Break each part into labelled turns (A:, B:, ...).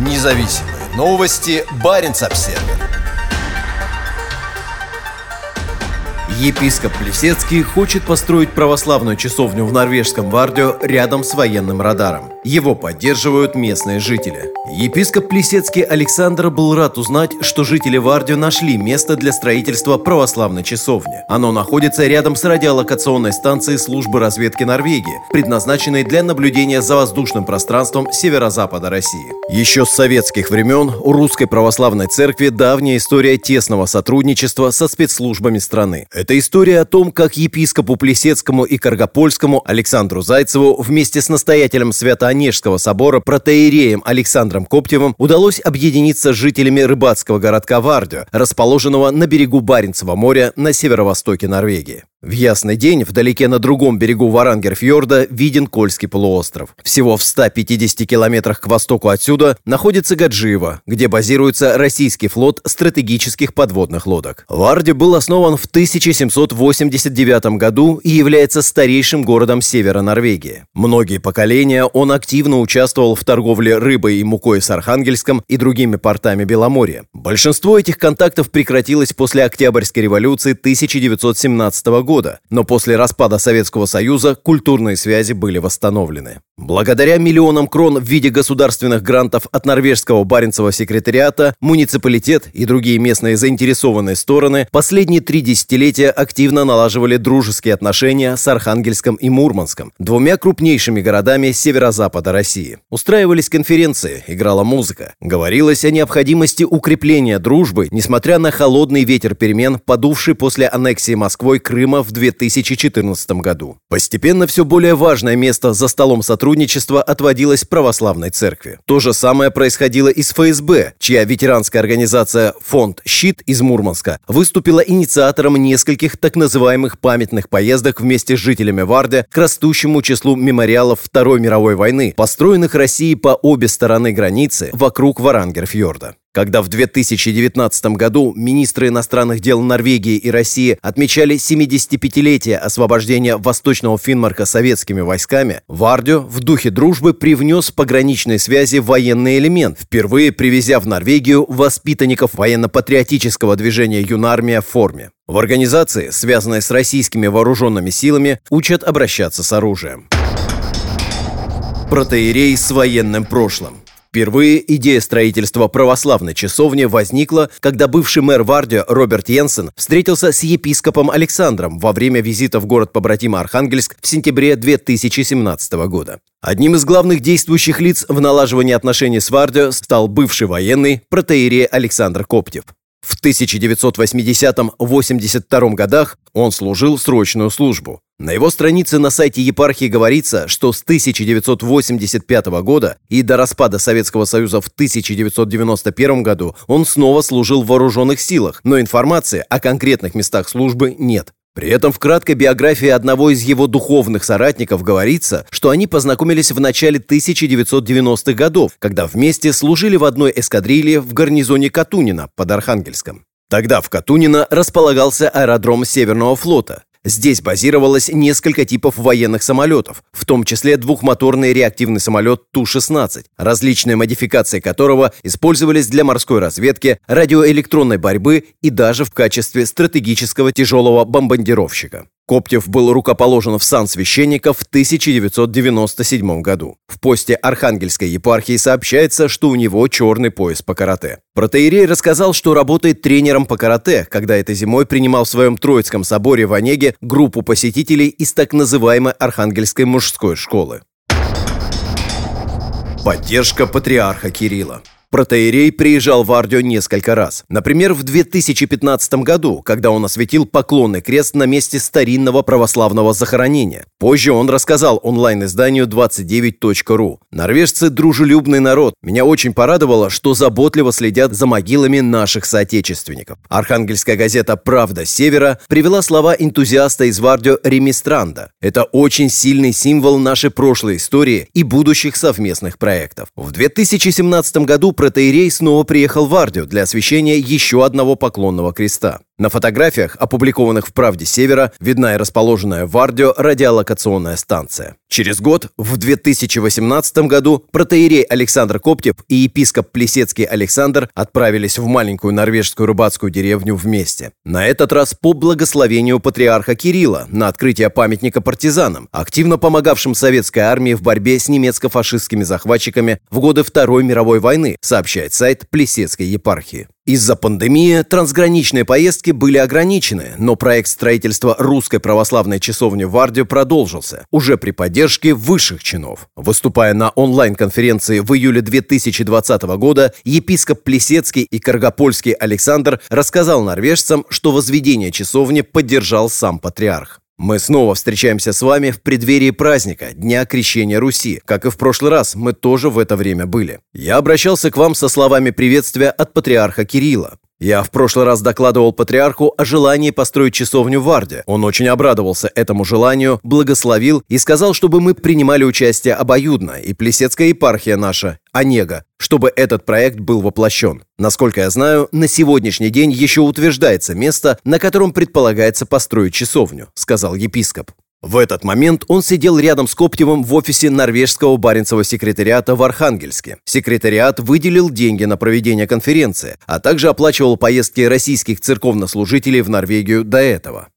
A: Независимые новости. Барин обсерва
B: Епископ Плесецкий хочет построить православную часовню в норвежском Вардио рядом с военным радаром. Его поддерживают местные жители. Епископ Плесецкий Александр был рад узнать, что жители Вардио нашли место для строительства православной часовни. Оно находится рядом с радиолокационной станцией службы разведки Норвегии, предназначенной для наблюдения за воздушным пространством северо-запада России. Еще с советских времен у Русской Православной Церкви давняя история тесного сотрудничества со спецслужбами страны. Это история о том, как епископу Плесецкому и Каргопольскому Александру Зайцеву вместе с настоятелем Свято-Онежского собора протеереем Александром Коптевым удалось объединиться с жителями рыбацкого городка Вардио, расположенного на берегу Баренцева моря на северо-востоке Норвегии. В ясный день вдалеке на другом берегу Варангерфьорда виден Кольский полуостров. Всего в 150 километрах к востоку отсюда находится Гаджиево, где базируется российский флот стратегических подводных лодок. Варди был основан в 1789 году и является старейшим городом севера Норвегии. Многие поколения он активно участвовал в торговле рыбой и мукой с Архангельском и другими портами Беломорья. Большинство этих контактов прекратилось после Октябрьской революции 1917 года года, но после распада Советского Союза культурные связи были восстановлены. Благодаря миллионам крон в виде государственных грантов от норвежского Баренцева секретариата, муниципалитет и другие местные заинтересованные стороны последние три десятилетия активно налаживали дружеские отношения с Архангельском и Мурманском, двумя крупнейшими городами северо-запада России. Устраивались конференции, играла музыка. Говорилось о необходимости укрепления дружбы, несмотря на холодный ветер перемен, подувший после аннексии Москвой Крыма в 2014 году. Постепенно все более важное место за столом сотрудничества отводилось православной церкви. То же самое происходило и с ФСБ, чья ветеранская организация «Фонд Щит» из Мурманска выступила инициатором нескольких так называемых памятных поездок вместе с жителями Варде к растущему числу мемориалов Второй мировой войны, построенных Россией по обе стороны границы вокруг Варангерфьорда. Когда в 2019 году министры иностранных дел Норвегии и России отмечали 75-летие освобождения Восточного Финмарка советскими войсками, Вардио в духе дружбы привнес пограничной связи военный элемент, впервые привезя в Норвегию воспитанников военно-патриотического движения «Юнармия» в форме. В организации, связанной с российскими вооруженными силами, учат обращаться с оружием. Протеерей с военным прошлым. Впервые идея строительства православной часовни возникла, когда бывший мэр Вардио Роберт Йенсен встретился с епископом Александром во время визита в город-побратима Архангельск в сентябре 2017 года. Одним из главных действующих лиц в налаживании отношений с Вардио стал бывший военный протеерей Александр Коптев. В 1980-82 годах он служил срочную службу. На его странице на сайте епархии говорится, что с 1985 года и до распада Советского Союза в 1991 году он снова служил в вооруженных силах, но информации о конкретных местах службы нет. При этом в краткой биографии одного из его духовных соратников говорится, что они познакомились в начале 1990-х годов, когда вместе служили в одной эскадрилье в гарнизоне Катунина под Архангельском. Тогда в Катунино располагался аэродром Северного флота. Здесь базировалось несколько типов военных самолетов, в том числе двухмоторный реактивный самолет Ту-16, различные модификации которого использовались для морской разведки, радиоэлектронной борьбы и даже в качестве стратегического тяжелого бомбардировщика. Коптев был рукоположен в сан священника в 1997 году. В посте Архангельской епархии сообщается, что у него черный пояс по карате. Протеерей рассказал, что работает тренером по карате, когда этой зимой принимал в своем Троицком соборе в Онеге группу посетителей из так называемой Архангельской мужской школы. Поддержка патриарха Кирилла. Протеерей приезжал в Ардио несколько раз. Например, в 2015 году, когда он осветил поклонный крест на месте старинного православного захоронения. Позже он рассказал онлайн-изданию 29.ru. «Норвежцы – дружелюбный народ. Меня очень порадовало, что заботливо следят за могилами наших соотечественников». Архангельская газета «Правда Севера» привела слова энтузиаста из Вардио Ремистранда. «Это очень сильный символ нашей прошлой истории и будущих совместных проектов». В 2017 году протеерей снова приехал в Ардию для освящения еще одного поклонного креста. На фотографиях, опубликованных в «Правде Севера», видна и расположенная в Ардио радиолокационная станция. Через год, в 2018 году, протеерей Александр Коптев и епископ Плесецкий Александр отправились в маленькую норвежскую рыбацкую деревню вместе. На этот раз по благословению патриарха Кирилла на открытие памятника партизанам, активно помогавшим советской армии в борьбе с немецко-фашистскими захватчиками в годы Второй мировой войны, сообщает сайт Плесецкой епархии. Из-за пандемии трансграничные поездки были ограничены, но проект строительства русской православной часовни в Варде продолжился, уже при поддержке высших чинов. Выступая на онлайн-конференции в июле 2020 года, епископ Плесецкий и Каргопольский Александр рассказал норвежцам, что возведение часовни поддержал сам патриарх. Мы снова встречаемся с вами в преддверии праздника, Дня Крещения Руси. Как и в прошлый раз, мы тоже в это время были. Я обращался к вам со словами приветствия от патриарха Кирилла. Я в прошлый раз докладывал патриарху о желании построить часовню в Варде. Он очень обрадовался этому желанию, благословил и сказал, чтобы мы принимали участие обоюдно, и Плесецкая епархия наша, Онега, чтобы этот проект был воплощен. Насколько я знаю, на сегодняшний день еще утверждается место, на котором предполагается построить часовню, сказал епископ. В этот момент он сидел рядом с Коптевым в офисе норвежского баренцева секретариата в Архангельске. Секретариат выделил деньги на проведение конференции, а также оплачивал поездки российских церковнослужителей в Норвегию до этого.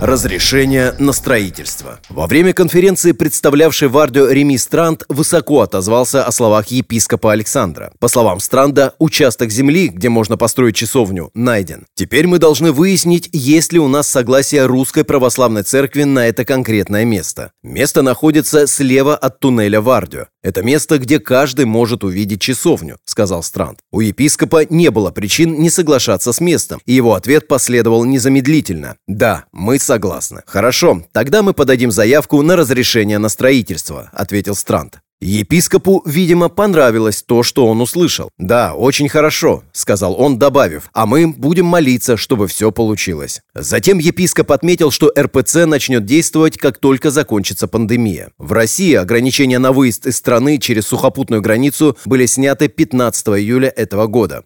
B: Разрешение на строительство. Во время конференции, представлявший Вардио Реми Странд, высоко отозвался о словах епископа Александра. По словам Странда, участок земли, где можно построить часовню, найден. Теперь мы должны выяснить, есть ли у нас согласие Русской Православной Церкви на это конкретное место. Место находится слева от туннеля Вардио. Это место, где каждый может увидеть часовню, сказал Странд. У епископа не было причин не соглашаться с местом, и его ответ последовал незамедлительно. Да, мы согласны. Хорошо, тогда мы подадим заявку на разрешение на строительство, ответил Странд. Епископу, видимо, понравилось то, что он услышал. «Да, очень хорошо», — сказал он, добавив, «а мы будем молиться, чтобы все получилось». Затем епископ отметил, что РПЦ начнет действовать, как только закончится пандемия. В России ограничения на выезд из страны через сухопутную границу были сняты 15 июля этого года.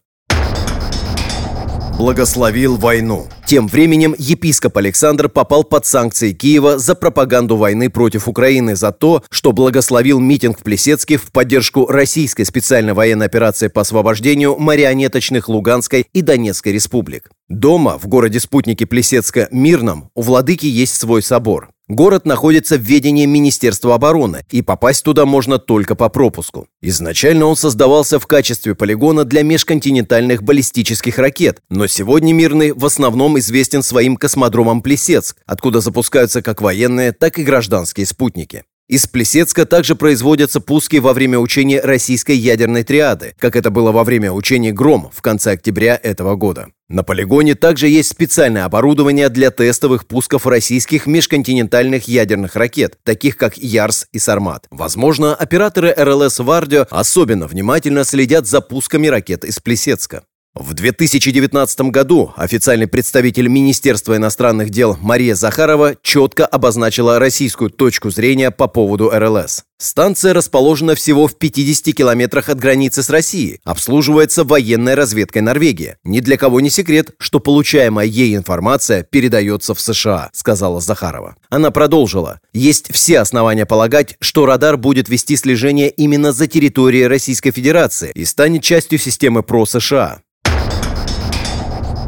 B: Благословил войну. Тем временем епископ Александр попал под санкции Киева за пропаганду войны против Украины за то, что благословил митинг в Плесецке в поддержку российской специальной военной операции по освобождению марионеточных Луганской и Донецкой республик. Дома, в городе спутники Плесецка Мирном, у владыки есть свой собор. Город находится в ведении Министерства обороны, и попасть туда можно только по пропуску. Изначально он создавался в качестве полигона для межконтинентальных баллистических ракет, но сегодня Мирный в основном известен своим космодромом Плесецк, откуда запускаются как военные, так и гражданские спутники. Из Плесецка также производятся пуски во время учения российской ядерной триады, как это было во время учений «Гром» в конце октября этого года. На полигоне также есть специальное оборудование для тестовых пусков российских межконтинентальных ядерных ракет, таких как Ярс и Сармат. Возможно, операторы РЛС «Вардио» особенно внимательно следят за пусками ракет из Плесецка. В 2019 году официальный представитель Министерства иностранных дел Мария Захарова четко обозначила российскую точку зрения по поводу РЛС. Станция расположена всего в 50 километрах от границы с Россией, обслуживается военной разведкой Норвегии. Ни для кого не секрет, что получаемая ей информация передается в США, сказала Захарова. Она продолжила. Есть все основания полагать, что радар будет вести слежение именно за территорией Российской Федерации и станет частью системы ПРО-США.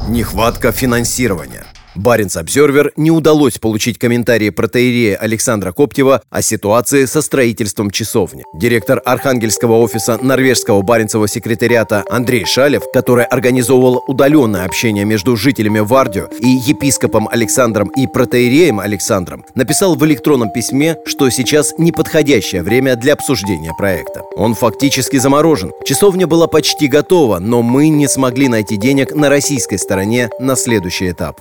B: Нехватка финансирования. Баренц Обзервер не удалось получить комментарии протеерея Александра Коптева о ситуации со строительством часовни. Директор Архангельского офиса норвежского Баренцева секретариата Андрей Шалев, который организовывал удаленное общение между жителями Вардио и епископом Александром и протеереем Александром, написал в электронном письме, что сейчас неподходящее время для обсуждения проекта. Он фактически заморожен. Часовня была почти готова, но мы не смогли найти денег на российской стороне на следующий этап.